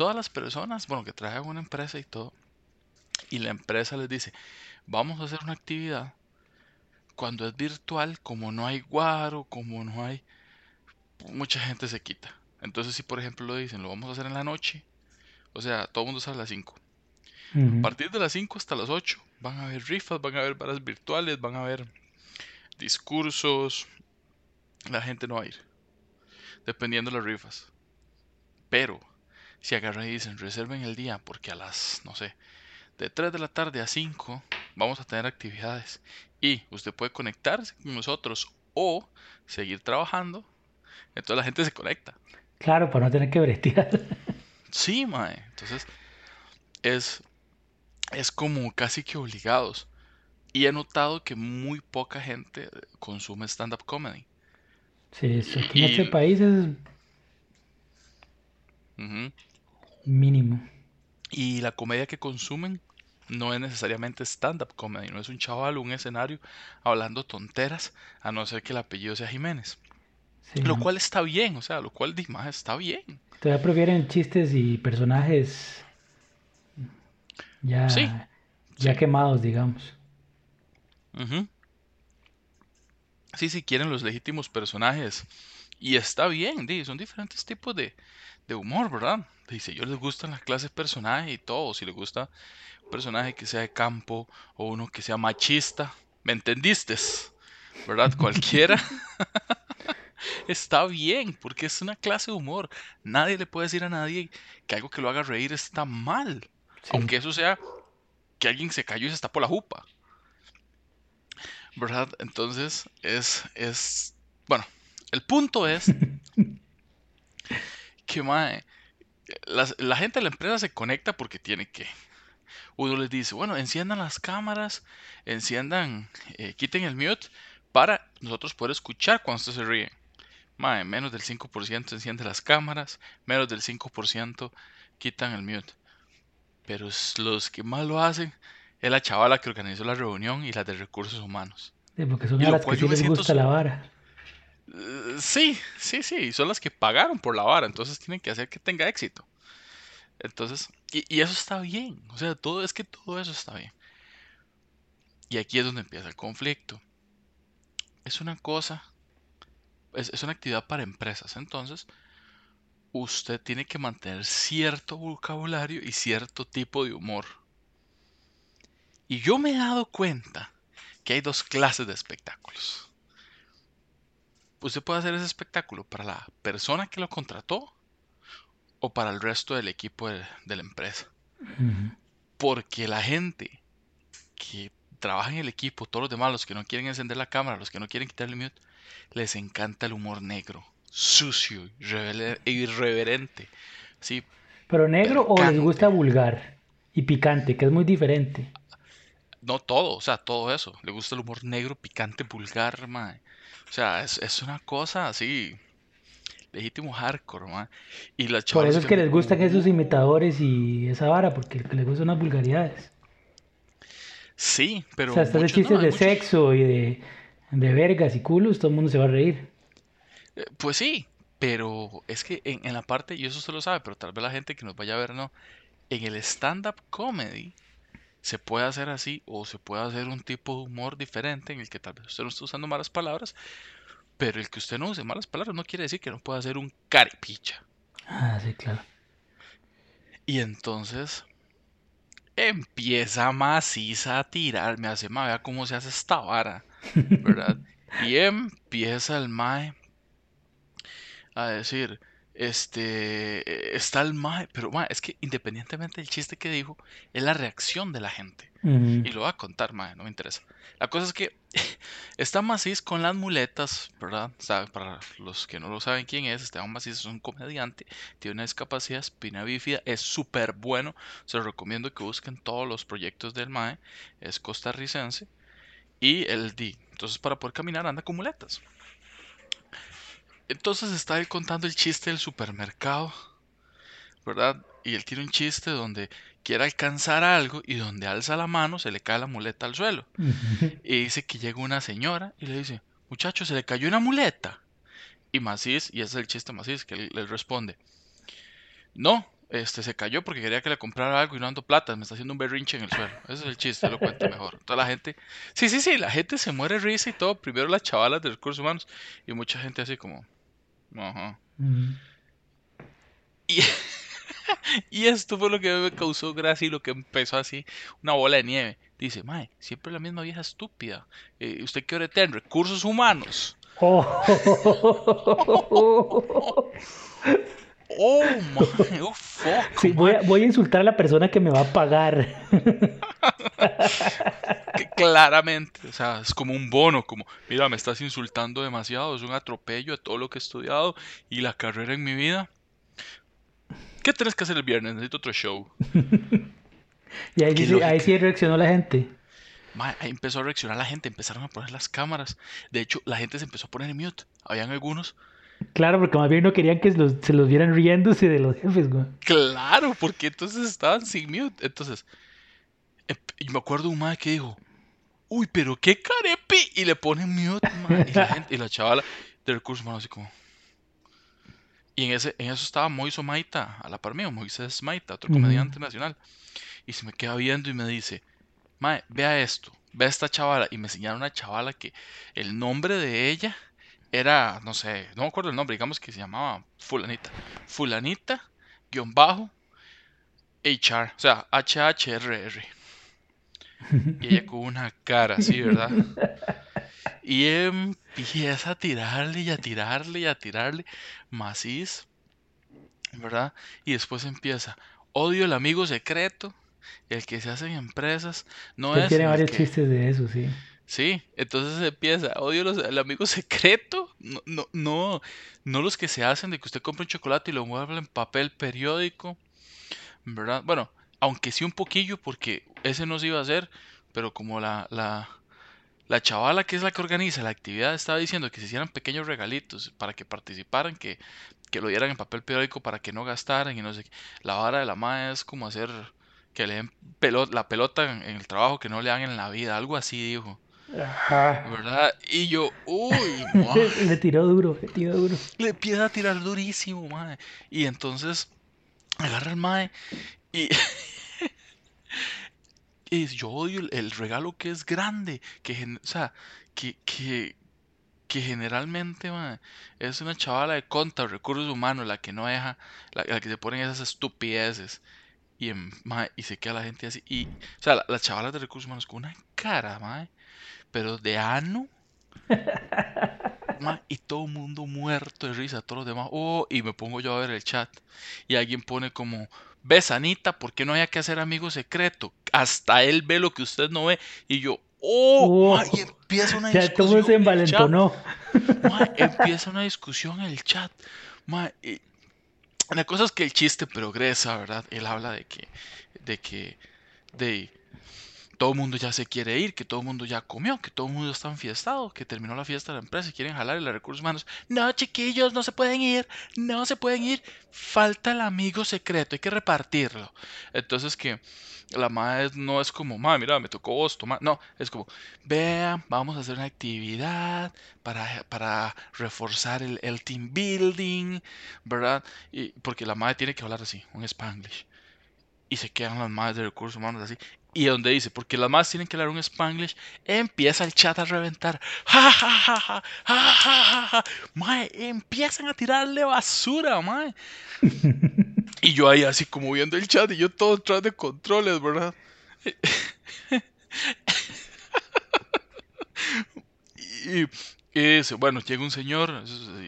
todas las personas, bueno, que trabajan en una empresa y todo, y la empresa les dice, vamos a hacer una actividad, cuando es virtual, como no hay guaro, como no hay, mucha gente se quita. Entonces, si por ejemplo lo dicen, lo vamos a hacer en la noche, o sea, todo el mundo sale a las 5. A partir de las 5 hasta las 8 van a haber rifas, van a haber varas virtuales, van a haber discursos. La gente no va a ir, dependiendo de las rifas. Pero, si agarran y dicen, reserven el día, porque a las, no sé, de 3 de la tarde a 5 vamos a tener actividades. Y usted puede conectarse con nosotros o seguir trabajando. Entonces la gente se conecta. Claro, para no tener que bretear. Sí, mae. Entonces, es, es como casi que obligados. Y he notado que muy poca gente consume stand-up comedy. Sí, eso aquí en este país es mínimo. Y la comedia que consumen no es necesariamente stand-up comedy, no es un chaval, un escenario hablando tonteras, a no ser que el apellido sea Jiménez. lo cual está bien, o sea, lo cual más está bien. Todavía prefieren chistes y personajes ya, ya quemados, digamos. Sí, si quieren los legítimos personajes. Y está bien, son diferentes tipos de, humor, ¿verdad? Dice, yo les gustan las clases personaje y todo. Si les gusta un personaje que sea de campo o uno que sea machista, ¿me entendiste? ¿Verdad? Cualquiera. está bien, porque es una clase de humor. Nadie le puede decir a nadie que algo que lo haga reír está mal. Aunque eso sea que alguien se cayó y se está por la jupa. ¿Verdad? Entonces, es, es, bueno, el punto es que, mae, la, gente de la empresa se conecta porque tiene que. Uno les dice, bueno, enciendan las cámaras, enciendan, eh, quiten el mute para nosotros poder escuchar cuando usted se ríe. Mae, menos del 5% enciende las cámaras, menos del 5% quitan el mute. Pero los que más lo hacen es la chavala que organizó la reunión y la de recursos humanos. Sí, porque son las que sí les gusta la vara. Eh, sí, sí, sí, son las que pagaron por la vara, entonces tienen que hacer que tenga éxito. Entonces, y, eso está bien, o sea, todo es que todo eso está bien. Y aquí es donde empieza el conflicto. Es una cosa, es, es una actividad para empresas, entonces usted tiene que mantener cierto vocabulario y cierto tipo de humor. Y yo me he dado cuenta que hay dos clases de espectáculos. Usted puede hacer ese espectáculo para la persona que lo contrató o para el resto del equipo de, la empresa. Porque la gente que trabaja en el equipo, todos los demás, los que no quieren encender la cámara, los que no quieren quitarle el mute, les encanta el humor negro, sucio, irreverente. Sí, ¿Pero negro o les gusta vulgar y picante, que es muy diferente? No todo, o sea, todo eso. Le gusta el humor negro, picante, vulgar, mae. O sea, es, una cosa así. Legítimo hardcore, mae. Y las Por eso es que, les gustan esos imitadores y esa vara, porque les gustan las vulgaridades. Sí, pero. O sea, hasta chistes de sexo y de, de vergas y culos, todo el mundo se va a reír. Eh, pues sí, pero es que en, en la parte, y eso se lo sabe, pero tal vez la gente que nos vaya a ver no. En el stand-up comedy se puede hacer así o se puede hacer un tipo de humor diferente en el que tal vez usted no esté usando malas palabras, pero el que usted no use malas palabras no quiere decir que no pueda hacer un caripicha. Ah, sí, claro. Y entonces empieza maciza a tirar, me hace, ma, vea cómo se hace esta vara, ¿verdad? y empieza el mae a decir, este, está el mae, pero mae, es que independientemente del chiste que dijo, es la reacción de la gente. Y lo va a contar, mae, no me interesa. La cosa es que está Macis con las muletas, ¿verdad? para los que no lo saben quién es, Esteban Macis es un comediante, tiene una discapacidad espina bífida, es súper bueno, se los recomiendo que busquen todos los proyectos del mae, es costarricense, y el di, entonces para poder caminar anda con muletas. Entonces está él contando el chiste del supermercado, ¿verdad? Y él tiene un chiste donde quiere alcanzar algo y donde alza la mano se le cae la muleta al suelo. Y dice que llega una señora y le dice, muchacho, se le cayó una muleta. Y Macís, y ese es el chiste Macís, que él, le responde, no, este, se cayó porque quería que le comprara algo y no ando plata, me está haciendo un berrinche en el suelo. Ese es el chiste, lo cuento mejor. Toda la gente, sí, sí, sí, la gente se muere risa y todo. Primero las chavalas de recursos humanos y mucha gente así como, ajá. Y, y esto fue lo que me causó gracia y lo que empezó así, una bola de nieve. Dice, mae, siempre la misma vieja estúpida. Eh, ¿Usted qué hora en recursos humanos? Oh. Oh, mae, oh, fuck, Sí, voy, a, voy a insultar a la persona que me va a pagar. claramente, o sea, es como un bono, como, mira, me estás insultando demasiado, es un atropello a todo lo que he estudiado y la carrera en mi vida. ¿Qué tienes que hacer el viernes? Necesito otro show. Y ahí, sí, ahí sí reaccionó la gente. Ahí empezó a reaccionar la gente, empezaron a poner las cámaras. De hecho, la gente se empezó a poner en mute. Habían algunos. Claro, porque más bien no querían que los- se los vieran riéndose de los jefes, güey. Claro, porque entonces estaban sin mute. Entonces, em- y me acuerdo un ma que dijo, uy, pero qué carepi. Y le ponen mute, Y la, gente, y la chavala de recursos humanos así como. Y en, ese, en eso estaba Moiso Maita, a la par mío, Moisés Maita, otro comediante nacional. Y se me queda viendo y me dice, Mae, vea esto, vea esta chavala. Y me enseñaron una chavala que el nombre de ella era, no sé, no me acuerdo el nombre, digamos que se llamaba Fulanita. Fulanita, guion bajo, HR, o sea, HHRR. Y ella con una cara así, ¿verdad? Y empieza a tirarle y a tirarle y a tirarle maciz, ¿verdad? Y después empieza, odio el amigo secreto, el que se hace en empresas, no Usted es tiene varios que... chistes de eso, sí. Sí, entonces empieza, odio los, el amigo secreto, no, no, no, no los que se hacen de que usted compra un chocolate y lo mueve en papel periódico, ¿verdad? Bueno, aunque sí un poquillo, porque ese no se iba a hacer, pero como la, la, la chavala que es la que organiza la actividad estaba diciendo que se hicieran pequeños regalitos para que participaran, que, que lo dieran en papel periódico para que no gastaran y no sé qué. La vara de la madre es como hacer que le den pelo- la pelota en, en el trabajo que no le dan en la vida, algo así dijo. Ajá. ¿Verdad? Y yo, uy, Le tiró duro, le tiró duro. le empieza a tirar durísimo, mae. Y entonces agarra el mae y, yo odio el, regalo que es grande, que, o sea, que, que, generalmente, mae, es una chavala de conta, recursos humanos, la que no deja, la, que se ponen esas estupideces. Y, y se queda la gente así. Y, o sea, la, la chavala de recursos humanos con una cara, mae, pero de ano. Y todo el mundo muerto de risa, todos los demás, oh, y me pongo yo a ver el chat, y alguien pone como, ves Anita, ¿por qué no había que hacer amigo secreto? Hasta él ve lo que usted no ve, y yo, oh, ma, y Oh. empieza una Ya todo discusión se en envalentonó. ma, empieza una discusión en el chat, ma, y la cosa es que el chiste progresa, ¿verdad? Él habla de que, de que, de todo el mundo ya se quiere ir, que todo el mundo ya comió, que todo el mundo está enfiestado, que terminó la fiesta de la empresa y quieren jalar y los recursos humanos. No, chiquillos, no se pueden ir, no se pueden ir. Falta el amigo secreto, hay que repartirlo. Entonces que la madre no es como, madre, mira, me tocó vos, toma. No, es como, vean, vamos a hacer una actividad para, para reforzar el, el team building, ¿verdad? Y, porque la madre tiene que hablar así, un spanglish y se quedan las madres de recursos humanos así. Y donde dice, porque las madres tienen que hablar un spanglish, empieza el chat a reventar. Ja, ja, ja, ja, ja, ja, ja, ja. Mae, empiezan a tirarle basura, mae. Y yo ahí así como viendo el chat y yo todo detrás de controles, ¿verdad? Y, y dice, bueno, llega un señor,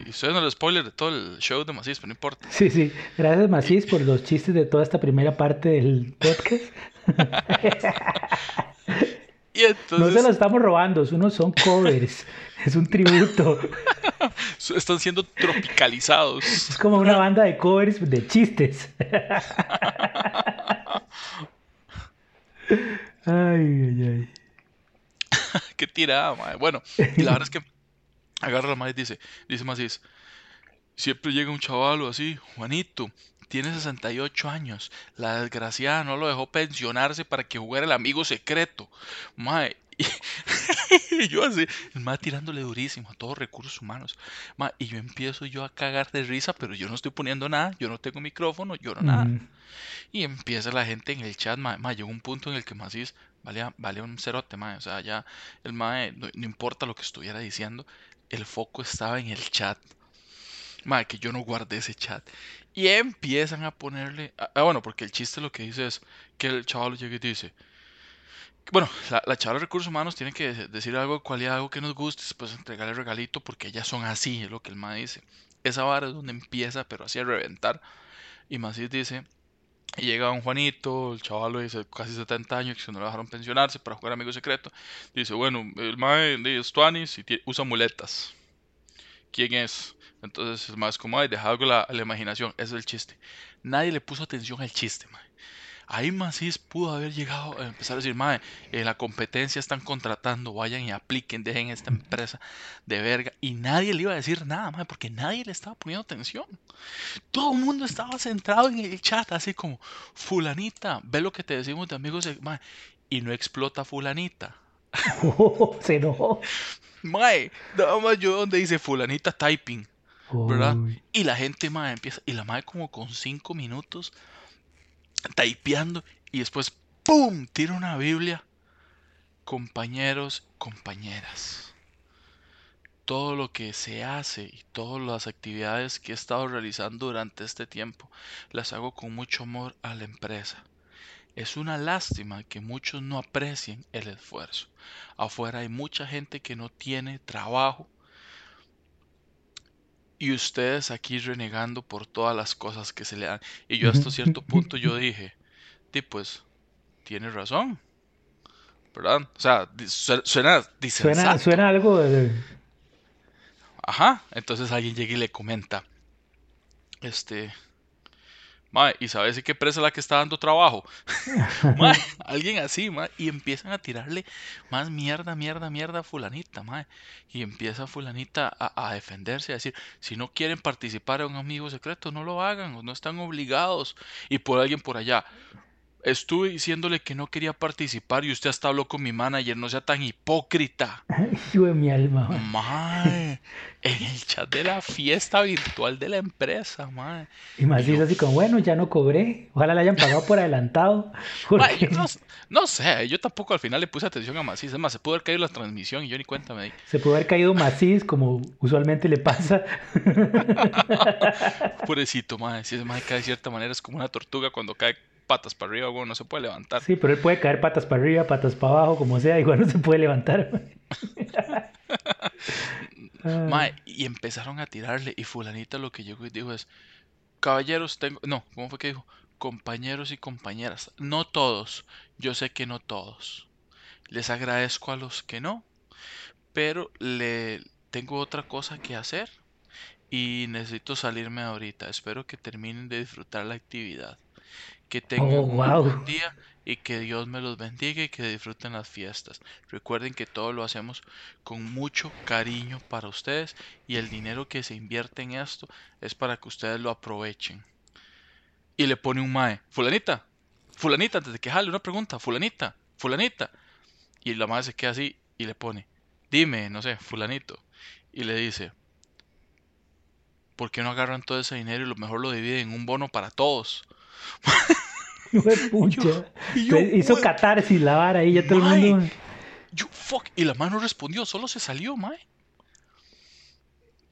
y estoy dando el spoiler de todo el show de Macis, pero no importa. Sí, sí. Gracias, Macís, por los chistes de toda esta primera parte del podcast. Y No se los estamos robando, unos son covers. Es un tributo. Están siendo tropicalizados. Es como una banda de covers de chistes. Ay, ay, ay. Qué tirada, madre. Bueno, y la verdad es que agarra la madre y dice, dice Macís, siempre llega un chaval o así, Juanito, tiene 68 años, la desgraciada no lo dejó pensionarse para que jugara el amigo secreto. Mae, y, yo así, el mae tirándole durísimo a todos recursos humanos. Ma, y yo empiezo yo a cagar de risa, pero yo no estoy poniendo nada, yo no tengo micrófono, yo no nada. Y empieza la gente en el chat, ma, ma, llegó un punto en el que Macís valía, valía un cerote, ma, o sea, ya el mae, no, no importa lo que estuviera diciendo, el foco estaba en el chat. Ma, que yo no guardé ese chat. Y empiezan a ponerle, ah, ah, bueno, porque el chiste lo que dice es que el chaval llega y dice, bueno, la, la chavala de recursos humanos tiene que de- decir algo de cualidad, algo que nos guste, después entregarle regalito, porque ellas son así, es lo que el mae dice. Esa vara es donde empieza, pero así a reventar. Y Macís dice, y llega un Juanito, el chaval dice casi 70 años, que se no lo dejaron pensionarse para jugar amigo secreto. Dice, bueno, el mae es tuanis y usa muletas. ¿Quién es? Entonces es como, ay, deja algo a la, la imaginación. Ese es el chiste. Nadie le puso atención al chiste, mae. Ahí Macís pudo haber llegado a empezar a decir, mae, en la competencia están contratando, vayan y apliquen, dejen esta empresa de verga. Y nadie le iba a decir nada, mae, porque nadie le estaba poniendo atención. Todo el mundo estaba centrado en el chat, así como, fulanita, ve lo que te decimos de amigos, mae, y no explota fulanita. Se enojó. Mae, nada más yo donde dice fulanita typing, ¿verdad? Uy. Y la gente, mae, empieza, y la mae como con cinco minutos typeando, y después, ¡pum!, tira una Biblia. Compañeros, compañeras. todo lo que se hace y todas las actividades que he estado realizando durante este tiempo las hago con mucho amor a la empresa. Es una lástima que muchos no aprecien el esfuerzo. Afuera hay mucha gente que no tiene trabajo y ustedes aquí renegando por todas las cosas que se le dan. Y yo hasta cierto punto yo dije, "Di, pues, tiene razón. ¿Verdad? O sea, suena Suena, suena algo de... Ajá, entonces alguien llega y le comenta, este, mae, ¿y sabes qué empresa es la que está dando trabajo? Mae, alguien así, mae, y empiezan a tirarle más mierda, mierda, mierda a fulanita, mae, y empieza fulanita a, a defenderse, a decir, si no quieren participar en un amigo secreto, no lo hagan, o no están obligados, y por alguien por allá, estuve diciéndole que no quería participar y usted hasta habló con mi manager, no sea tan hipócrita. De mi alma. mae. En chat de la fiesta virtual de la empresa, mae. Y más dice así como, bueno, ya no cobré. Ojalá le hayan pagado por adelantado. yo no, sé, yo tampoco al final le puse atención a Macís. Es más, se pudo haber caído la transmisión y yo ni cuenta me di. se pudo haber caído maciz, como usualmente le pasa. Pobrecito, mae. Si ese mae cae de cierta manera es como una tortuga cuando cae patas para arriba, bueno, no se puede levantar. Sí, pero él puede caer patas para arriba, patas para abajo, como sea, igual no se puede levantar. Ay, Mae, y empezaron a tirarle y fulanita lo que llegó y dijo es, caballeros, tengo, no, ¿cómo fue que dijo? Compañeros y compañeras, no todos, yo sé que no todos. Les agradezco a los que no, pero le tengo otra cosa que hacer y necesito salirme ahorita. Espero que terminen de disfrutar la actividad. Que tengan Oh, un buen día y que Dios me los bendiga y que disfruten las fiestas. Recuerden que todo lo hacemos con mucho cariño para ustedes y el dinero que se invierte en esto es para que ustedes lo aprovechen. Y le pone un mae, fulanita, fulanita, antes de que jale una pregunta, fulanita, fulanita. Y la madre se queda así y le pone, dime, no sé, fulanito. Y le dice, ¿por qué no agarran todo ese dinero y lo mejor lo dividen en un bono para todos? Yo, yo, hizo "Hue- catarsis la vara ahí, ya todo el mundo. yo, fuck. Y la mano respondió, solo se salió, mae.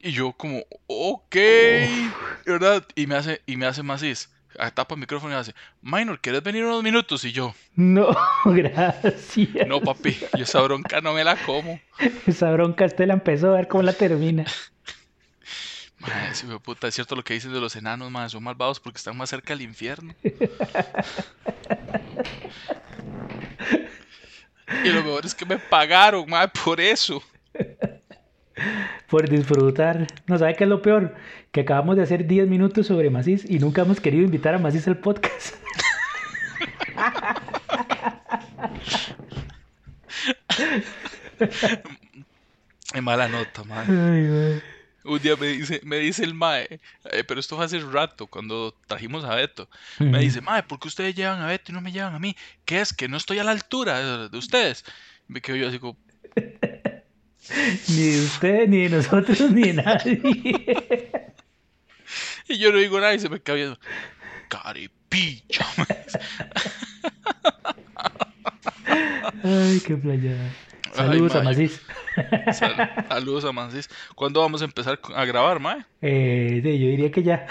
Y yo como, ok, ¿verdad? Y me hace, y me hace Macís, ah, tapa el micrófono y hace, Minor, ¿quieres venir unos minutos? Y yo, no, gracias. no, papi, yo esa bronca no me la como. Esa bronca usted la empezó a ver cómo la termina. Mae, sí, puta, es cierto lo que dicen de los enanos, mae, son malvados porque están más cerca del infierno. Y lo mejor es que me pagaron, mae, por eso. Por disfrutar. No sabe qué es lo peor, que acabamos de hacer 10 minutos sobre Macís y nunca hemos querido invitar a Macís al podcast. Es mala nota, mae. Ay, mae. Un día me dice, me dice el mae, eh, pero esto fue hace rato, cuando trajimos a Beto. Me dice, mae, ¿por qué ustedes llevan a Beto y no me llevan a mí? ¿Qué es? ¿Que no estoy a la altura de, de ustedes? Me quedo yo así como, Ni de usted, ni de nosotros, ni de nadie. Y yo no digo nada y se me cae viendo. Caripicha. Ay, qué playada. Saludos Ay, a mae. Macís. Sal- Saludos a Mancis. ¿Cuándo vamos a empezar a grabar, mae? Eh, yo diría que ya.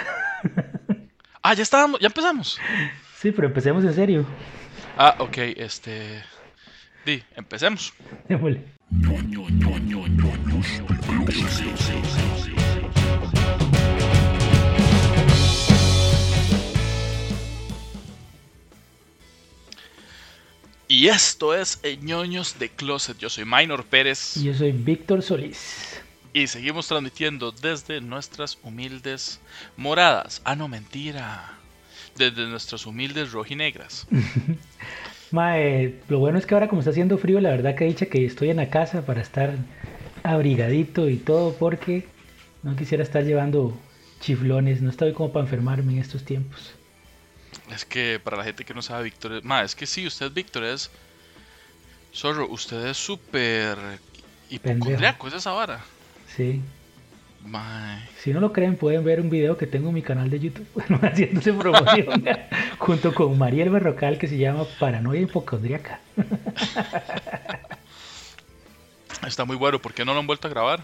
Ah, ya estábamos, ya empezamos. Sí, pero empecemos en serio. Ah, ok, este. Di, empecemos. Démosle. Y esto es ñoños de Closet. Yo soy Minor Pérez Y Yo soy Víctor Solís. y seguimos transmitiendo desde nuestras humildes moradas. Ah, no, mentira. Desde nuestras humildes rojinegras. Mae, lo bueno es que ahora como está haciendo frío, la verdad que dicha que estoy en la casa para estar abrigadito y todo porque no quisiera estar llevando chiflones, no estoy como para enfermarme en estos tiempos. Es que para la gente que no sabe, Víctor es. Ma, es que sí, usted, Víctor, es. Zorro, usted es súper. hipocondriaco, es esa vara. Sí. Mae. Si no lo creen, pueden ver un video que tengo en mi canal de YouTube haciéndose promoción junto con Mariel Berrocal que se llama Paranoia Hipocondriaca. Está muy bueno, ¿por qué no lo han vuelto a grabar?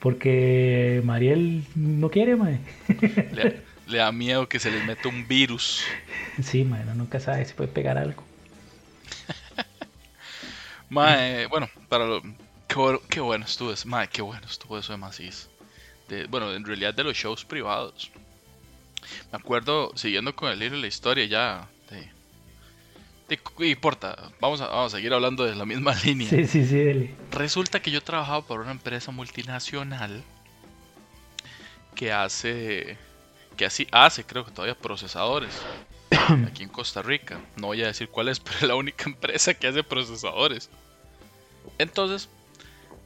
Porque Mariel no quiere, mae. Le, le da miedo que se les meta un virus. Sí, mae, uno nunca sabe si puede pegar algo. Mae, bueno, para lo. Qué bueno, qué bueno estuvo eso. Mae, qué bueno estuvo eso de Macís. De, bueno, en realidad de los shows privados. Me acuerdo, siguiendo con el hilo de la historia ya. De, de- ¿qué importa? Vamos a, vamos a seguir hablando de la misma línea. Sí, sí, sí, dele. Resulta que yo trabajaba para una empresa multinacional que hace, que así hace, creo que todavía procesadores aquí en Costa Rica. No voy a decir cuál es, pero es la única empresa que hace procesadores. Entonces,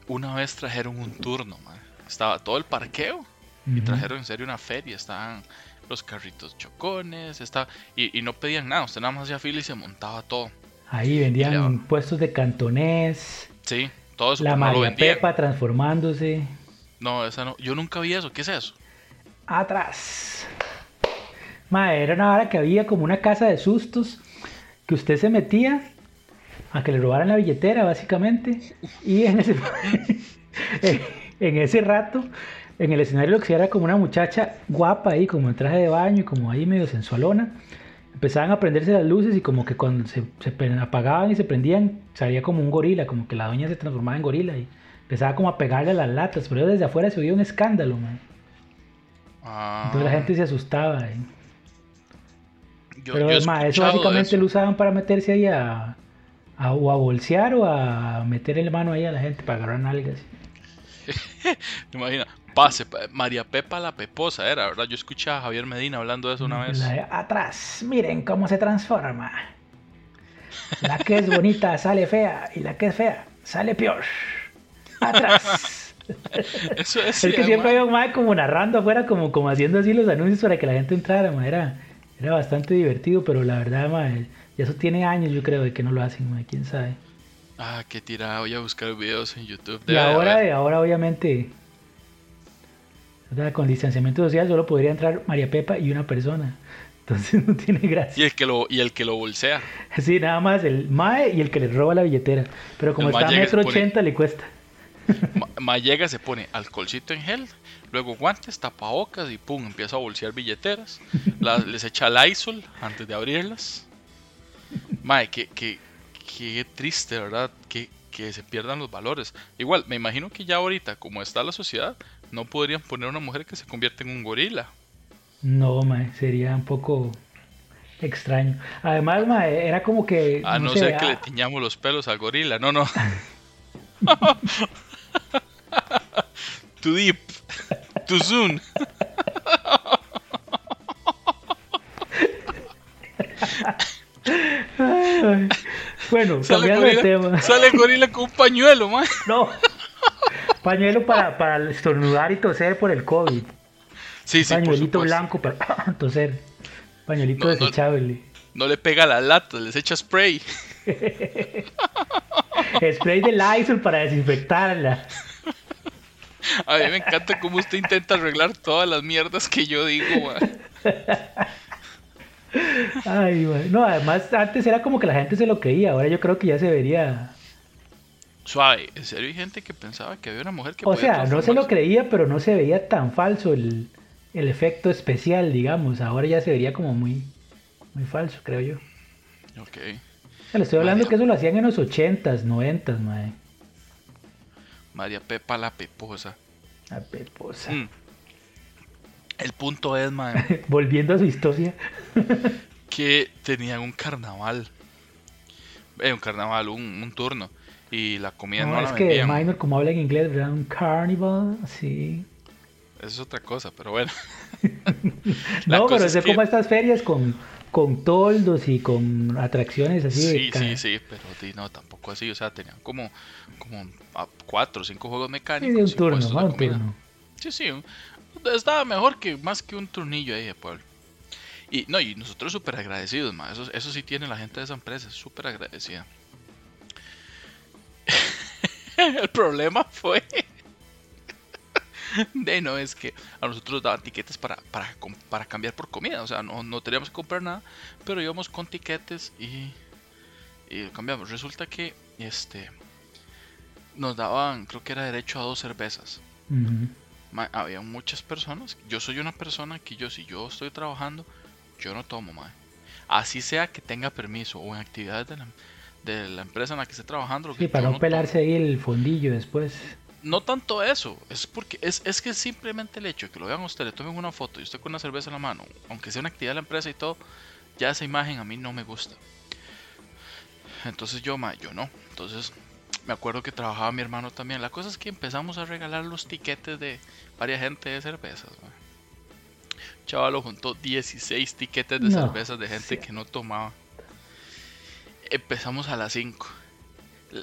una vez trajeron un turno, man. Estaba todo el parqueo y trajeron en serio una feria. Estaban los carritos chocones, estaba, y, y no pedían nada. Usted nada más hacía fila y se montaba todo. Ahí vendían puestos de cantonés, Sí, todo eso la no María. Pepa transformándose. No, esa no. Yo nunca vi eso. ¿Qué es eso? Atrás. Mae, era una hora que había como una casa de sustos que usted se metía a que le robaran la billetera, básicamente. Y en ese, en ese rato, en el escenario lo que era como una muchacha guapa ahí, como en traje de baño y como ahí medio sensualona. Empezaban a prenderse las luces y como que cuando se, apagaban y se prendían, salía como un gorila, como que la doña se transformaba en gorila y empezaba como a pegarle a las latas, pero desde afuera se oía un escándalo. Ah, Entonces la gente se asustaba. ¿eh? yo- Pero yo ma, eso básicamente eso. lo usaban para meterse ahí a, a- o a bolsear o a meter el mano ahí a la gente para agarrar nalgas. Imagina, pase, pa- María Pepa la Peposa era, ¿verdad? Yo escuché a Javier Medina hablando de eso una vez. La atrás, miren cómo se transforma. La que es bonita sale fea y la que es fea sale peor. Atrás. Eso es, Es que siempre ma. había un mae como narrando afuera, como, como haciendo así los anuncios para que la gente entrara, ma. Era, era bastante divertido, pero la verdad, ma, ya eso tiene años yo creo de que no lo hacen, ma, quién sabe. Ah, qué tirada, voy a buscar videos en YouTube. Y Debe de ahora, ahora obviamente, con distanciamiento social solo podría entrar María Pepa y una persona. Entonces no tiene Y gracia. el que lo, y el que lo bolsea. Sí, nada más el mae y el que le roba la billetera. Pero como El está a mae y metro ochenta le cuesta. Ma, ma llega, se pone alcoholcito en gel, luego guantes, tapabocas y pum, empieza a bolsear billeteras. Las- les echa Lysol antes de abrirlas. Mae, qué, qué, qué triste, ¿verdad? Que, que se pierdan los valores. Igual, me imagino que ya ahorita, como está la sociedad, no podrían poner una mujer que se convierte en un gorila. No, mae, sería un poco extraño. Además, mae, era como que... A no, sé, ser que ah, le tiñamos los pelos al gorila. No, no. Too deep. Too soon. ay, Bueno, Sale cambiando de tema. sale gorila con un pañuelo, man. No. Pañuelo para, para estornudar y toser por el COVID. Sí, sí, Pañuelito blanco para toser. Pañuelito No, no. desechable. No le pega las latas, les echa spray. Spray de Lysol para desinfectarla. A mí me encanta cómo usted intenta arreglar todas las mierdas que yo digo, man. Ay, güey. No, además antes era como que la gente se lo creía, ahora yo creo que ya se vería. Suave, en serio hay gente que pensaba que había una mujer que O podía sea, no se lo creía, pero no se veía tan falso el, el efecto especial, digamos. Ahora ya se vería como muy, muy falso, creo yo. Ok. O sea, le estoy hablando que eso lo hacían en los 80s, 90s, mae. María Pepa la Peposa. La peposa. Mm. El punto es, man, Volviendo a su historia. que tenían un carnaval. Eh, un carnaval, un, un turno. Y la comida no, No, la es que minor, como habla en inglés, ¿verdad? Un carnival, sí. Eso es otra cosa, pero bueno. No, pero es es que- como estas ferias con, con toldos y con atracciones así. de Sí, sí, sí, pero no, tampoco así. O sea, tenían como, como ah, cuatro o cinco juegos Sí, mecánicos. de un turno, ¿no? Un comida. turno. Sí, sí. un- estaba mejor que más que un turnillo ahí de pueblo. Y no, y nosotros súper agradecidos, ma. Eso, eso sí tiene la gente de esa empresa, súper agradecida. El problema fue. De no, es que a nosotros nos daban tiquetes para, para, para cambiar por comida. O sea, no, no teníamos que comprar nada, pero íbamos con tiquetes y, y cambiamos. Resulta que este nos daban, creo que era derecho a dos cervezas. Ma, había muchas personas. Yo soy una persona que yo, si yo estoy trabajando, yo no tomo, ma. Así sea que tenga permiso o en actividades de la, de la empresa en la que esté trabajando. lo Sí, que para no pelarse ahí el fondillo después. No tanto eso, es porque es, es que simplemente el hecho de que lo vean a usted, le tomen una foto y usted con una cerveza en la mano, aunque sea una actividad de la empresa y todo, ya esa imagen a mí no me gusta. Entonces yo, ma, yo no. Entonces me acuerdo que trabajaba mi hermano también. La cosa es que empezamos a regalar los tiquetes de varias gente de cervezas. ma. Chavalo juntó 16 tiquetes de No, cervezas de gente sí. que no tomaba. Empezamos a las 5.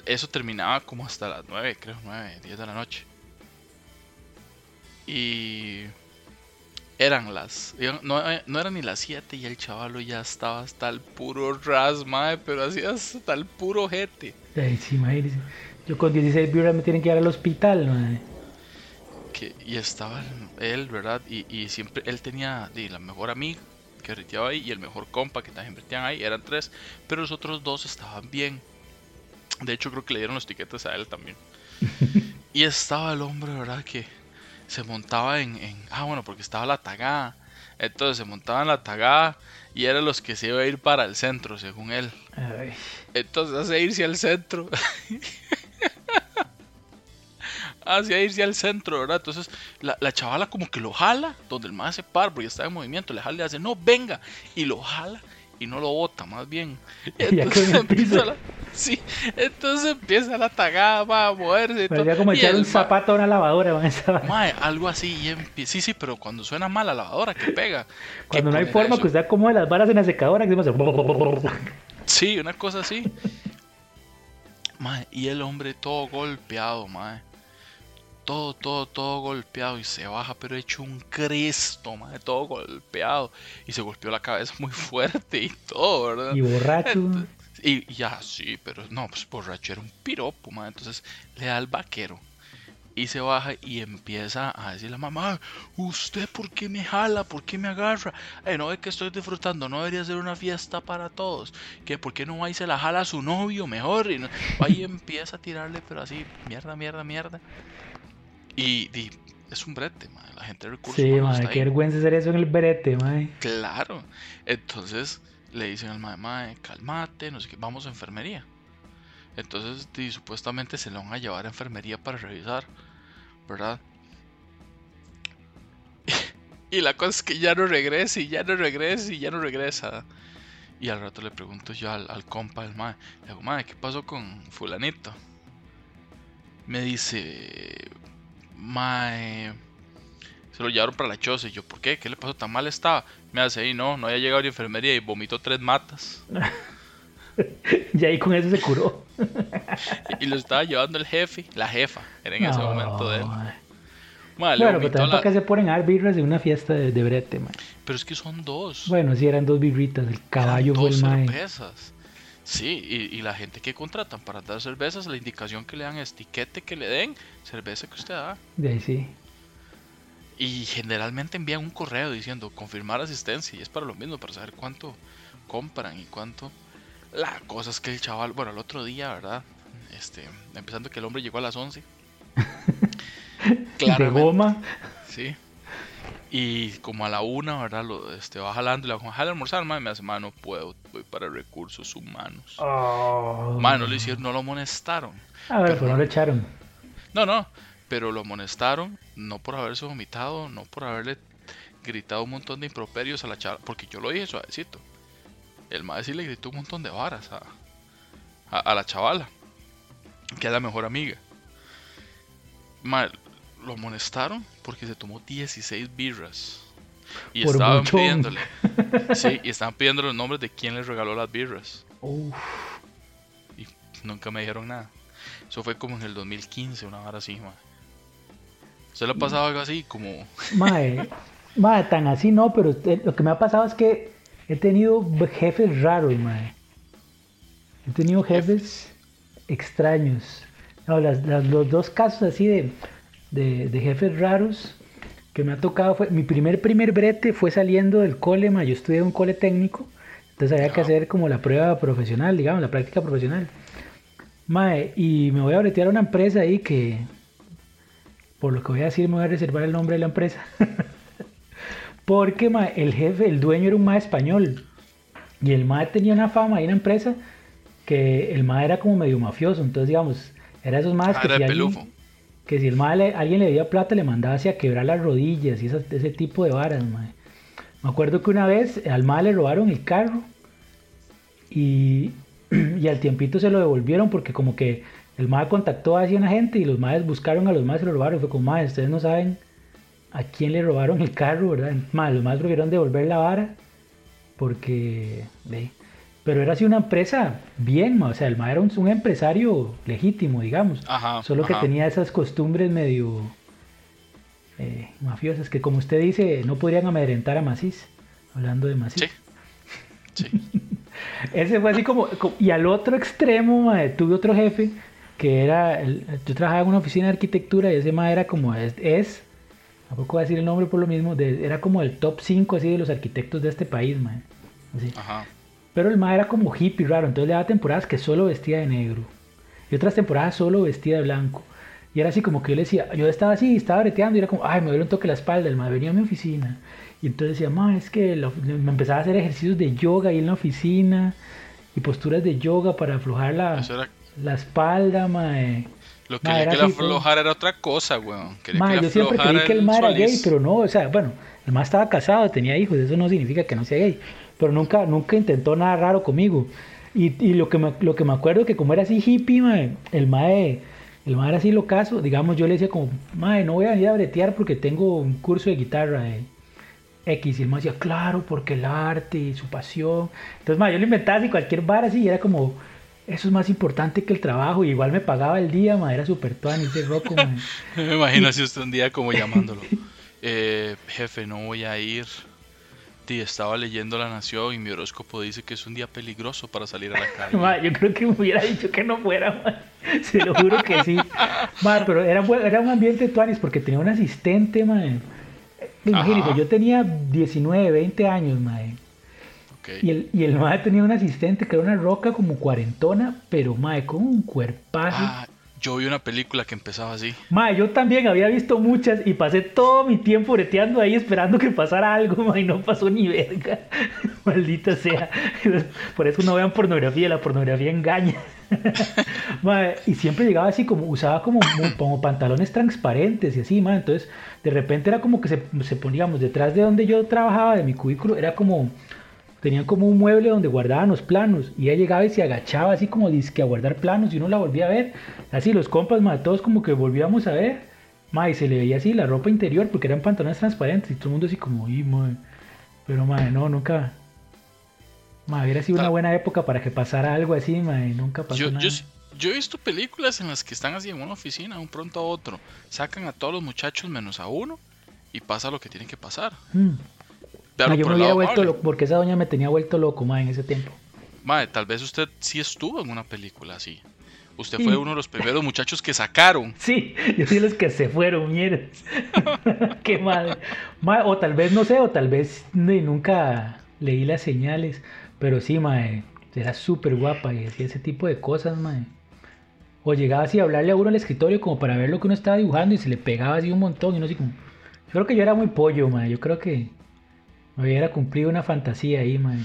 Eso terminaba como hasta las 9, creo, 9, 10 de la noche. Y eran las. No, eh, no eran ni las 7 y el chavalo ya estaba hasta el puro ras, mae, pero así hasta el puro jete. Sí, imagínese. Yo con 16 birras me tienen que ir al hospital, mae. Que, y estaba él, ¿verdad? Y, y siempre él tenía di, la mejor amiga que breteaba ahí y el mejor compa que también breteaban ahí. Eran tres, pero los otros dos estaban bien. De hecho, creo que le dieron los tiquetes a él también. y estaba el hombre, ¿verdad? Que se montaba en, en- Ah, bueno, porque estaba la tagada. Entonces se montaba en la tagada y eran los que se iba a ir para el centro, según él. Ay, Entonces hace irse al centro. hace irse al centro, ¿verdad? Entonces la, la chavala como que lo jala, donde el más se para porque está en movimiento, le jala y hace, no, venga, y lo jala y no lo bota, más bien. Entonces empieza la, sí, entonces empieza la tagada, va a moverse. y todo, parecía como echar un zapato a una lavadora, mae, algo así, y empie- sí, sí, pero cuando suena mal la lavadora, que pega. ¿qué Cuando no hay forma eso? que usted acomode las varas en la secadora, que se hace... Sí, una cosa así. Mae, y el hombre todo golpeado, mae. Todo, todo, todo golpeado y se baja, pero hecho un cristo, mae, todo golpeado. Y se golpeó la cabeza muy fuerte y todo, ¿verdad? Y borracho. Y, y ya, sí, pero no, pues borracho era un piropo, mae. Entonces le da al vaquero y se baja y empieza a decirle a la mamá, ¿usted por qué me jala? ¿Por qué me agarra? Eh, no es que estoy disfrutando, no debería ser una fiesta para todos. que ¿Por qué no va y se la jala a su novio mejor? Y no- va y empieza a tirarle, pero así, mierda, mierda, mierda. Y, y es un brete, mae. La gente de recursos Sí, está qué ahí. vergüenza hacer eso en el berete, mae. Claro. Entonces le dicen al mae, mae, calmate, no sé qué, vamos a enfermería. Entonces, supuestamente se lo van a llevar a enfermería para revisar, ¿verdad? Y la cosa es que ya no regresa y ya no regresa y ya no regresa. Y al rato le pregunto yo al, al compa del mae, le digo, mae, ¿qué pasó con fulanito? Me dice, mae, se lo llevaron para la choza. Y yo, ¿por qué? ¿Qué le pasó? ¿Tan mal estaba? Me hace, ahí no, no había llegado a la enfermería y vomitó tres matas. Y ahí con eso se curó. Y lo estaba llevando el jefe, la jefa, era en ese momento de él. le Bueno, pero también la- para se ponen a dar birras en una fiesta de, de brete, mae. Pero es que son dos. Bueno, sí, eran dos birritas. El eran caballo fue dos mae. cervezas. Sí, y, y la gente que contratan para dar cervezas, la indicación que le dan es etiquete que le den, cerveza que usted da. De ahí sí. Y generalmente envían un correo diciendo confirmar asistencia y es para lo mismo, para saber cuánto compran y cuánto. La cosa es que el chaval, bueno, el otro día, ¿verdad? Este, empezando que el hombre llegó a las 11. De Claramente, goma. Sí. Y como a la una, ¿verdad? Lo, este, va jalando y le jala a almorzar, mae. Me hace, "Ma, no puedo, voy para recursos humanos. Oh. Mae, no lo hicieron, no lo amonestaron. A ver, pero pues no. lo echaron. No, no, pero lo amonestaron no por haberse vomitado, no por haberle gritado un montón de improperios a la chava, porque yo lo dije suavecito. El mae sí le gritó un montón de varas a, a, a la chavala, que es la mejor amiga. Mae, lo amonestaron porque se tomó 16 birras. Y Por estaban pidiéndole. Sí, y estaban pidiendo los nombres de quién les regaló las birras. Uf. Y nunca me dijeron nada. Eso fue como en el 2015, una hora así, mae. ¿Usted le ha pasado algo así? Como. Mae, mae, tan así no, pero lo que me ha pasado es que he tenido jefes raros, mae. He tenido jefes extraños. No, las- las- los dos casos así de, de, de jefes raros que me ha tocado fue, mi primer primer brete fue saliendo del cole, mae. Yo estudié en un cole técnico, entonces había que hacer como la prueba profesional, digamos, la práctica profesional. Mae, y me voy a bretear a una empresa ahí que, por lo que voy a decir, me voy a reservar el nombre de la empresa. Porque el jefe, el dueño era un mae español. Y el mae tenía una fama ahí en la empresa que el mae era como medio mafioso. Entonces, digamos, era esos maes Ah, que, si alguien, que si el mae le- alguien le debía plata, le mandaba hacia quebrar las rodillas y esas- ese tipo de varas, mae. Me acuerdo que una vez al mae le robaron el carro y, y al tiempito se lo devolvieron porque como que el mae contactó hacia una gente y los maes buscaron a los maes y lo robaron. Fue como, mae, ustedes no saben a quién le robaron el carro, ¿verdad? Mae, los maes prefirieron devolver la vara porque... ve, Pero era así una empresa bien, mae, o sea, el mae era un, un empresario legítimo, digamos. Ajá. Solo que tenía esas costumbres medio eh, mafiosas que como usted dice no podrían amedrentar a Macís. Hablando de Macís. Sí. Sí. Ese fue así como, como- Y al otro extremo, mae, tuve otro jefe que era... el- yo trabajaba en una oficina de arquitectura y ese mae era como... Es... es tampoco voy a decir el nombre por lo mismo. de- era como el top 5 así de los arquitectos de este país, mae. Así. Ajá. Pero el mae era como hippie raro, entonces le daba temporadas que solo vestía de negro. Y otras temporadas solo vestía de blanco. Y era así como que yo le decía, yo estaba así, estaba breteando y era como, ay, me duele un toque la espalda. El mae venía a mi oficina. Y entonces decía, mae, es que la- me empezaba a hacer ejercicios de yoga ahí en la oficina. Y posturas de yoga para aflojar la, Eso era. La espalda, mae. Lo que Ma, quería era que la aflojara era otra cosa, weón. Mae, que yo siempre creí que el mae era gay, pero no, o sea, bueno, el mae estaba casado, tenía hijos, eso no significa que no sea gay, pero nunca, nunca intentó nada raro conmigo. Y, y lo, que me, lo que me acuerdo que como era así hippie, mae, el mae, el mae era así lo caso, digamos, yo le decía como, mae, no voy a venir a bretear porque tengo un curso de guitarra de X, y el mae decía, claro, porque el arte y su pasión. Entonces, mae, yo le inventaba así cualquier bar así y era como... Eso es más importante que el trabajo. Y igual me pagaba el día, mae. Era súper tuan ese roco. Me imagino así usted un día como llamándolo. Eh, jefe, no voy a ir. Estaba leyendo La Nación y mi horóscopo dice que es un día peligroso para salir a la calle. Ma, yo creo que me hubiera dicho que no fuera, ma. se lo juro que sí. Ma, pero era, era un ambiente tuanis porque tenía un asistente, ma. Imagínate, yo tenía 19, 20 años, ma. Y el, y el ma tenía un asistente que era una roca como cuarentona, pero ma, con un cuerpazo. Ah, yo vi una película que empezaba así. Ma, yo también había visto muchas y pasé todo mi tiempo breteando ahí esperando que pasara algo, ma, y no pasó ni verga. Maldita sea. Por eso no vean pornografía, la pornografía engaña. Ma, y siempre llegaba así como, usaba como, como pantalones transparentes y así, ma. Entonces, de repente era como que se, se poníamos detrás de donde yo trabajaba, de mi cubículo, era como, tenían como un mueble donde guardaban los planos y ella llegaba y se agachaba así como disque a guardar planos y uno la volvía a ver así los compas ma, todos como que volvíamos a ver ma, y se le veía así la ropa interior porque eran pantalones transparentes y todo el mundo así como y pero ma, no nunca ma, hubiera sido una buena época para que pasara algo así ma, y nunca pasó Yo, nada yo, he visto películas en las que están así en una oficina, un pronto a otro. Sacan a todos los muchachos menos a uno y pasa lo que tiene que pasar. Mm. Yo me hubiera vuelto loco porque esa doña me tenía vuelto loco ma, en ese tiempo Mae, tal vez usted sí estuvo en una película así. Usted fue uno de los primeros muchachos que sacaron. Sí, yo soy los que se fueron, mierda. Qué madre. Mae, o tal vez, no sé, o tal vez ni nunca leí las señales. Pero sí, mae, era súper guapa y hacía ese tipo de cosas, mae. O llegaba así a hablarle a uno al escritorio como para ver lo que uno estaba dibujando y se le pegaba así un montón y no así como... Yo creo que yo era muy pollo, mae. Yo creo que me hubiera cumplido una fantasía ahí, mae.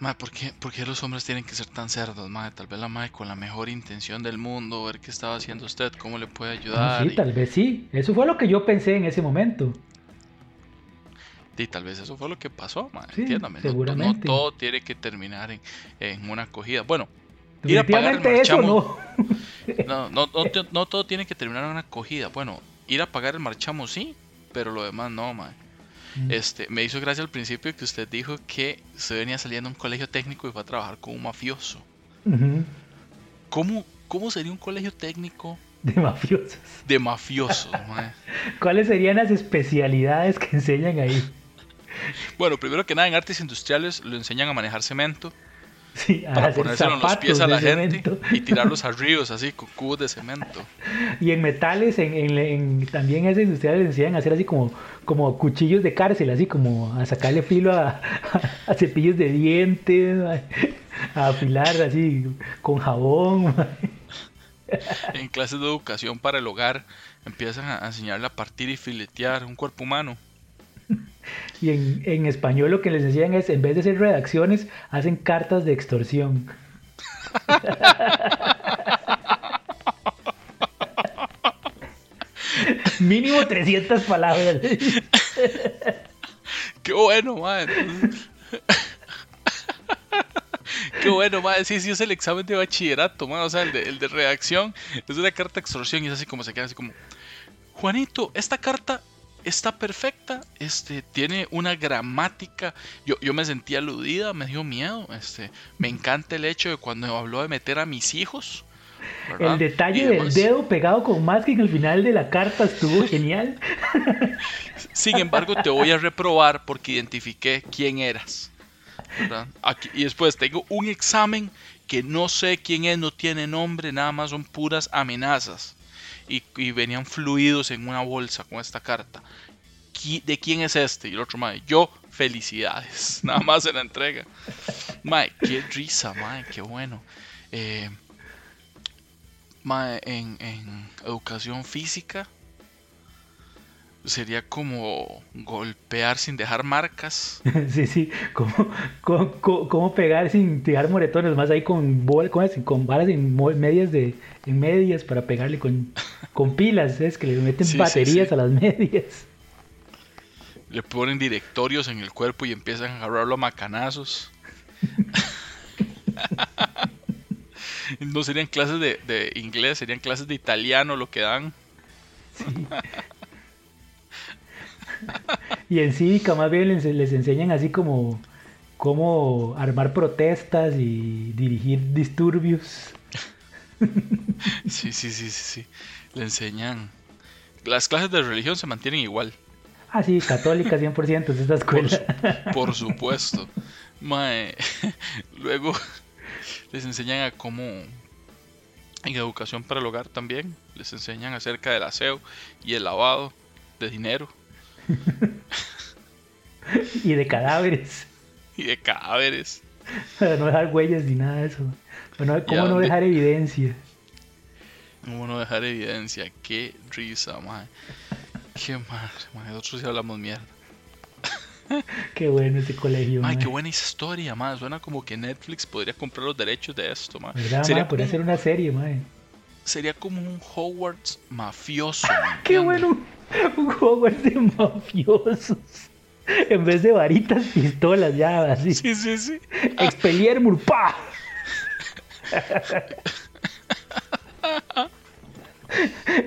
Mae, ¿por qué, por qué los hombres tienen que ser tan cerdos, mae? Tal vez la mae con la mejor intención del mundo, ver qué estaba haciendo usted, cómo le puede ayudar. Sí, y- tal vez sí. Eso fue lo que yo pensé en ese momento. Y tal vez eso fue lo que pasó, mae. Sí, Entiéndame. no- No, seguramente. todo tiene que terminar en, en una acogida. Bueno, ir a pagar el eso marchamo. no. No, no, no, no todo tiene que terminar en una acogida. Bueno, ir a pagar el marchamo sí, pero lo demás no, mae. Mm. Este, me hizo gracia al principio que usted dijo que se venía saliendo de un colegio técnico y fue a trabajar con un mafioso. ¿Cómo, cómo sería un colegio técnico De mafiosos. de mafiosos? ¿Cuáles serían las especialidades que enseñan ahí? Bueno, primero que nada, en artes industriales lo enseñan a manejar cemento Sí, para ponérselo en los pies a la gente cemento. y tirarlos a ríos así con cubos de cemento. Y en metales, en, en- en- también esas industriales les enseñan a hacer así como, como cuchillos de cárcel, así como a sacarle filo a, a cepillos de dientes, a, a afilar así con jabón. En clases de educación para el hogar empiezan a enseñarle a partir y filetear un cuerpo humano. Y en, en español lo que les enseñan es, en vez de hacer redacciones, hacen cartas de extorsión. Mínimo 300 palabras. Qué bueno, madre. Qué bueno, madre. Sí, sí, es el examen de bachillerato, madre. O sea, el de, el de redacción es una carta de extorsión y es así como se queda así como. Juanito, esta carta está perfecta. Este, tiene una gramática. Yo, yo me sentí aludida, me dio miedo. Este, me encanta el hecho de cuando habló de meter a mis hijos. ¿verdad? El detalle del dedo pegado con masking al final de la carta estuvo genial. Sin embargo, te voy a reprobar porque identifiqué quién eras. y después tengo un examen que no sé quién es, no tiene nombre, nada más son puras amenazas. Y, venían fluidos en una bolsa con esta carta. ¿Qui- ¿De quién es este? Y el otro, mae, yo, felicidades. Nada más se la entrega. Mae, qué risa, mae, qué bueno. Eh, en educación física sería como golpear sin dejar marcas. Sí, sí, cómo- cómo pegar sin tirar moretones, más ahí con bol, con varas en medias de en medias para pegarle con, con pilas, es que le meten Sí, sí, baterías sí. a las medias. Le ponen directorios en el cuerpo y empiezan a agarrarlo a macanazos. no serían clases de, de inglés, serían clases de italiano lo que dan. Y en cívica más bien les, les enseñan así como cómo armar protestas y dirigir disturbios. Sí, sí, sí, sí, sí. Le enseñan. Las clases de religión se mantienen igual. Ah, sí, católica 100% es esta Por, escuela. por supuesto. Mae, Luego les enseñan a cómo, en educación para el hogar también, les enseñan acerca del aseo y el lavado de dinero y de cadáveres. y de cadáveres. Para no dejar huellas ni nada de eso. Bueno, ¿Cómo no dejar evidencia? Cómo no dejar evidencia. Qué risa, mae. Qué madre, mae. Nosotros sí hablamos mierda. Qué bueno ese colegio. Mae. qué buena historia, mae. Suena como que Netflix podría comprar los derechos de esto. ¿Verdad, Sería? Podría ser una serie, mae. Sería como un Hogwarts mafioso. ¿me Qué bueno. Un juego de mafiosos. En vez de varitas, pistolas, ya, así. Sí, sí, sí. Expelliarmus, ¡pa!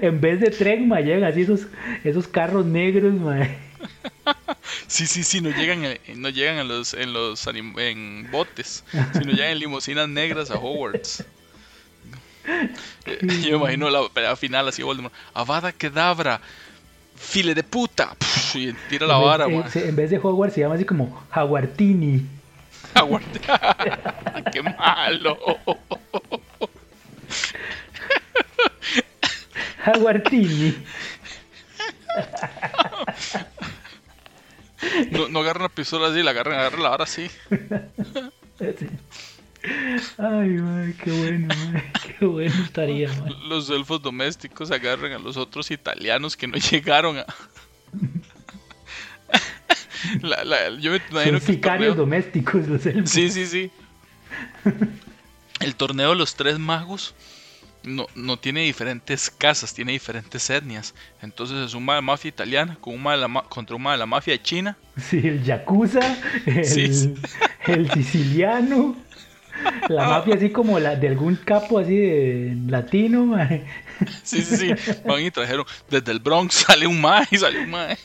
En vez de tren, ma, llegan así esos, esos carros negros, ma. Sí, sí, sí, no llegan, en- no llegan en los, en los en botes, sino llegan en limusinas negras a Hogwarts. Yo me imagino la pelea final así Voldemort, Avada Kedavra, file de puta, y tira la En vara, en, man. se- en vez de Hogwarts se llama así como Jaguartini. Jaguardini. ¡Qué malo! Jaguartini. No, no agarran la pistola así, la agarran, agarran la vara así. Ay, mae, qué bueno, mae. Qué bueno estaría, mae. Los elfos domésticos agarran a los otros italianos que no llegaron a. La- la- yo me imagino Son que el sicarios torneo- domésticos los elfos. Sí, sí, sí. El torneo de los tres magos no, no tiene diferentes casas, tiene diferentes etnias. Entonces es un de mafia italiana con un la ma- contra un de la mafia de China. Sí, el Yakuza, el, Sí. el siciliano, la mafia así como la de algún capo así de latino, mae. Sí, sí, sí. Van y trajeron. Desde el Bronx sale un mae y sale un mae.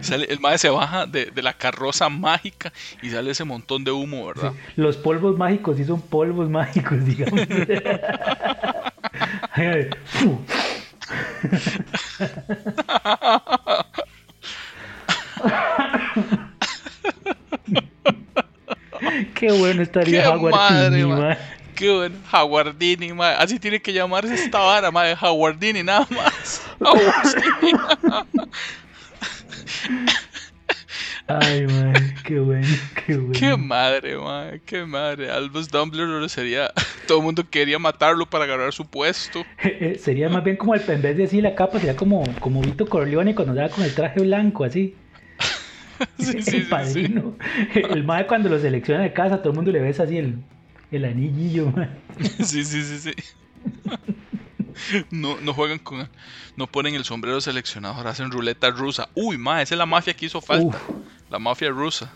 Sale, el mae se baja de, de la carroza mágica y sale ese montón de humo, ¿verdad? Los polvos mágicos sí son polvos mágicos, digamos. Qué bueno estaría ¡Qué madre. Qué bueno, Jaguardini, mae. Así tiene que llamarse esta vara, mae. Jaguardini, nada más. Jaguardini. Ay, mae, qué bueno, qué bueno. Qué madre, mae. Qué madre. Albus Dumbledore sería. Todo el mundo quería matarlo para agarrar su puesto. Eh, Sería más bien como el, en vez de así la capa, sería como, como Vito Corleone cuando andaba con el traje blanco, así. Sí, sí, el sí, sí. padrino. El mae cuando lo selecciona de casa, todo el mundo le besa así el, el anillillo, mae. Sí, sí, sí, sí. No, no juegan con. No ponen el sombrero seleccionador, hacen ruleta rusa. Uy, ma, esa es la mafia que hizo falta. Uf. La mafia rusa.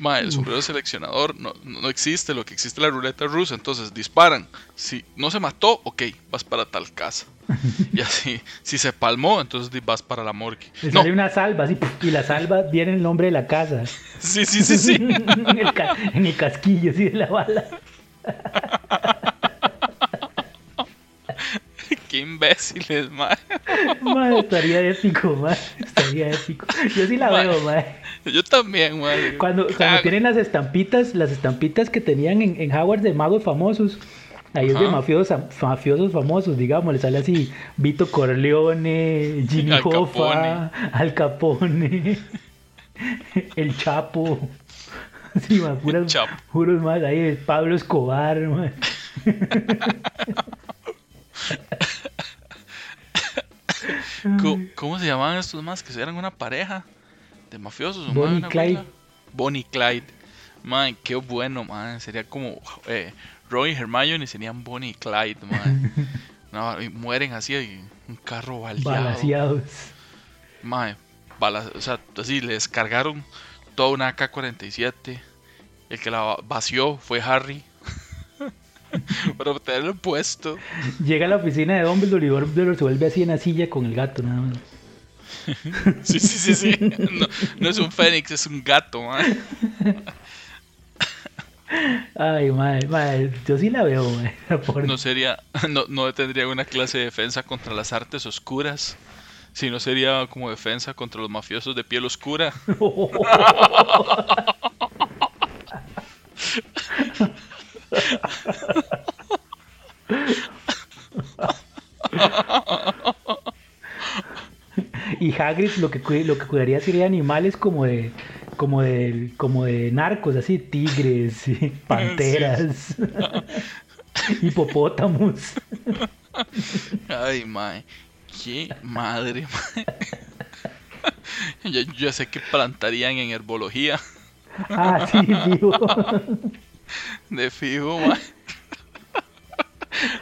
Ma, el sombrero seleccionador no, no existe, lo que existe es la ruleta rusa. Entonces disparan. Si no se mató, ok, vas para tal casa. Y así, si se palmó, entonces vas para la morgue. Le No, sale una salva así, y la salva viene el nombre de la casa. sí, sí, sí, sí. en, el ca- en el casquillo, así de la bala. Qué imbéciles, ma. Mae, estaría épico, mae. Estaría épico. Yo sí la veo, mae. Yo también, ma. Cuando, cuando tienen las estampitas, las estampitas que tenían en, en Howard de magos famosos, ahí es de Ajá. mafiosos, mafiosos famosos, digamos, le sale así Vito Corleone, Jimmy Al Hoffa, Al Capone, El Chapo, sí, puras, Chapo. puros más, ahí Pablo Escobar, ma. ¿Cómo se llamaban estos más que eran una pareja de mafiosos? Bonnie una Clyde. abuela? Bonnie Clyde. Man, qué bueno, man. Sería como eh, Roy y Hermione serían Bonnie y Clyde, man. No, y mueren así en un carro baleado. Balaseados. Mae, bala- o sea, así le descargaron toda una AK-47. El que la vació fue Harry. Para tenerlo puesto. Llega a la oficina de Dumbledore y Dumbledore se vuelve así en la silla con el gato, nada más. Sí, sí, sí, sí. No, no es un fénix, es un gato, man. Ay, madre, madre, yo sí la veo, madre. No sería, no, no tendría una clase de defensa contra las artes oscuras, sino sería como defensa contra los mafiosos de piel oscura. Y Hagrid lo que, lo que cuidaría sería animales como de, como de, como de narcos, así, tigres, sí, panteras, hipopótamos. Ay, mae, qué madre, mae. Ya, ya sé que plantarían en herbología, Ah, sí, vivo. De fijo, mae.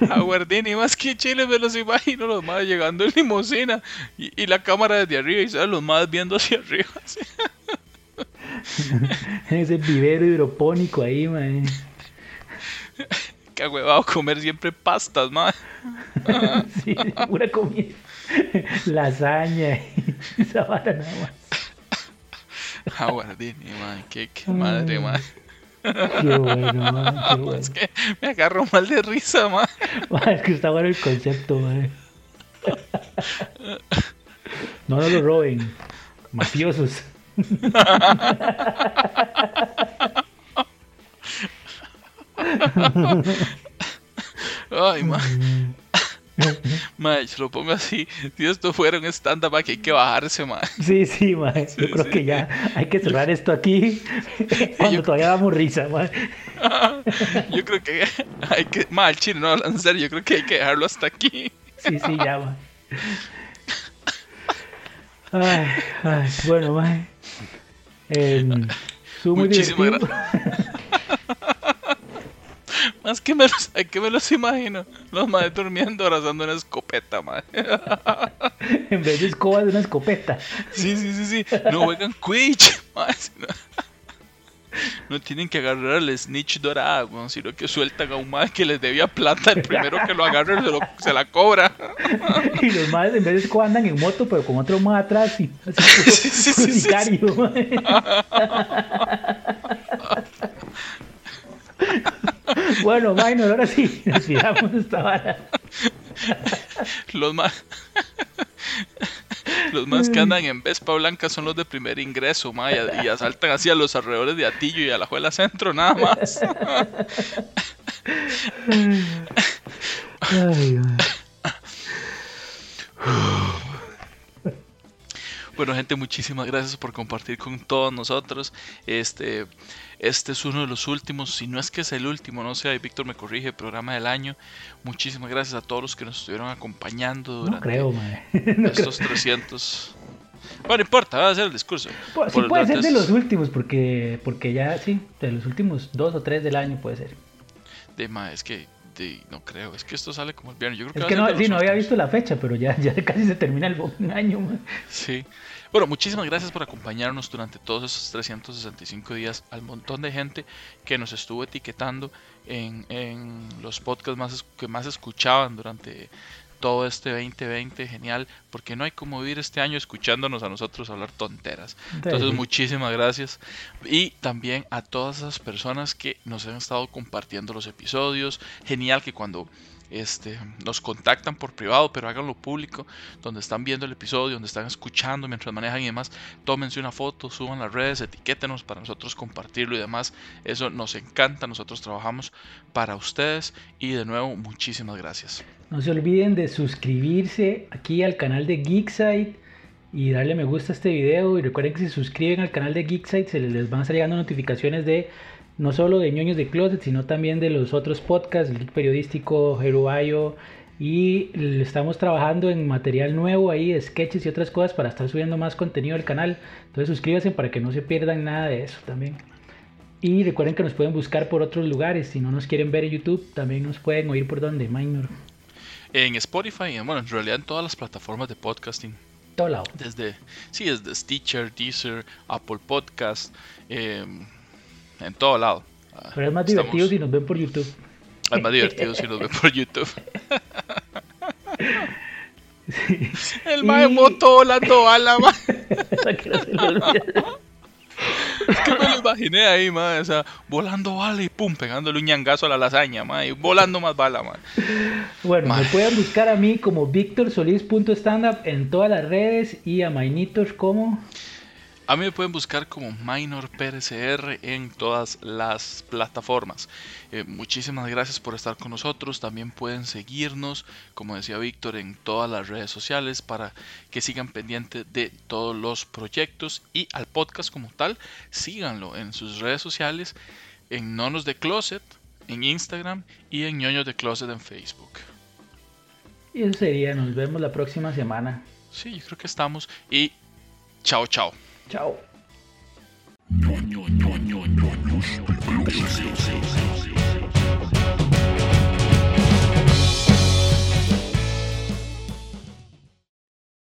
Aguardini, más que Chile me los imagino los más llegando en limusina y, y la cámara desde arriba y ¿sabes? los más viendo hacia arriba. así. Ese vivero hidropónico ahí, madre. Qué huevado comer siempre pastas, mae. Sí, pura comida. Lasaña y esa vara nada más. Aguardini, mae, qué, qué madre, mae. Qué bueno, madre, qué bueno. Es que me agarro mal de risa, mae. Madre, es que está bueno el concepto, madre. No nos lo roben. Mafiosos. Ay, ma. Ma, yo lo pongo así. Si esto fuera un stand-up, hay que bajarse, ma. Sí, sí, ma. Yo creo que ya hay que cerrar esto aquí cuando todavía damos risa, ma. Yo creo que hay que. Ma, el chino no habla en serio. Yo creo que hay que dejarlo hasta aquí. Sí, sí, ya, ma. Ay, ay, bueno, ma. Eh, muy Muchísimas gracias. Más que me los, que me los imagino. Los madres durmiendo abrazando una escopeta, madre. en vez de escobas, una escopeta. Sí, sí, sí, sí. No juegan Quidditch, madre. No tienen que agarrar al snitch dorado, sino que sueltan a un madre que les debía plata. El primero que lo agarre se, se la cobra. Y los madres en vez de escoba andan en moto, pero con otro más atrás. Y así, sí, sí, sí, sí, Bueno, Minor, ahora sí, despidamos esta vara. Los más. Los más que andan en Vespa Blanca son los de primer ingreso, ma, y, asaltan así a los alrededores de Atillo y a la Juela Centro, nada más. Ay, Bueno, gente, muchísimas gracias por compartir con todos nosotros. Este, este es uno de los últimos, si no es que es el último, no sé, Víctor me corrige, programa del año. Muchísimas gracias a todos los que nos estuvieron acompañando durante estos 300. Bueno, no importa, va a ser el discurso. Pues, sí, puede ser de los últimos, porque, porque ya, sí, de los últimos dos o tres del año puede ser. De más, es que no creo, es que esto sale como el viernes. Yo creo que es que no, sí, no había visto la fecha, pero ya, ya casi se termina el año. Sí. Bueno, muchísimas gracias por acompañarnos durante todos esos 365 días. Al montón de gente que nos estuvo etiquetando en, en los podcasts más, que más escuchaban durante todo este 2020, genial, porque no hay como vivir este año escuchándonos a nosotros hablar tonteras. Entonces, muchísimas gracias. Y también a todas esas personas que nos han estado compartiendo los episodios. Genial que cuando este, nos contactan por privado, pero háganlo público, donde están viendo el episodio, donde están escuchando mientras manejan y demás, tómense una foto, suban las redes, etiquétenos para nosotros compartirlo y demás. Eso nos encanta, nosotros trabajamos para ustedes y de nuevo muchísimas gracias. No se olviden de suscribirse aquí al canal de Geekside y darle me gusta a este video y recuerden que si suscriben al canal de Geekside se les van a estar llegando notificaciones de no solo de ñoños de closet, sino también de los otros podcasts, el periodístico, Jerubayo, y estamos trabajando en material nuevo ahí, sketches y otras cosas para estar subiendo más contenido al canal. Entonces suscríbanse para que no se pierdan nada de eso también. Y recuerden que nos pueden buscar por otros lugares. Si no nos quieren ver en YouTube, también nos pueden oír por donde, Minor. En Spotify, bueno, en realidad en todas las plataformas de podcasting. Todo lado. Desde, sí, desde Stitcher, Deezer, Apple Podcast. Eh, en todo lado. Pero es más divertido si nos ven por YouTube. Es más divertido si nos ven por YouTube. El mae moto volando bala, Es que me lo imaginé ahí, mae, o sea, volando bala y pum, pegándole un ñangazo a la lasaña, mae, y volando más bala, mae. Bueno, me pueden buscar a mí como victorsolis.standup en todas las redes y a Mainitos como... A mí me pueden buscar como Minor PRCR en todas las plataformas. Eh, muchísimas gracias por estar con nosotros. También pueden seguirnos, como decía Víctor, en todas las redes sociales para que sigan pendientes de todos los proyectos y al podcast como tal. Síganlo en sus redes sociales, en Nonos de Closet, en Instagram y en Ñoños de Closet en Facebook. Y eso sería, nos vemos la próxima semana. Sí, yo creo que estamos. Y chao, chao. Chao.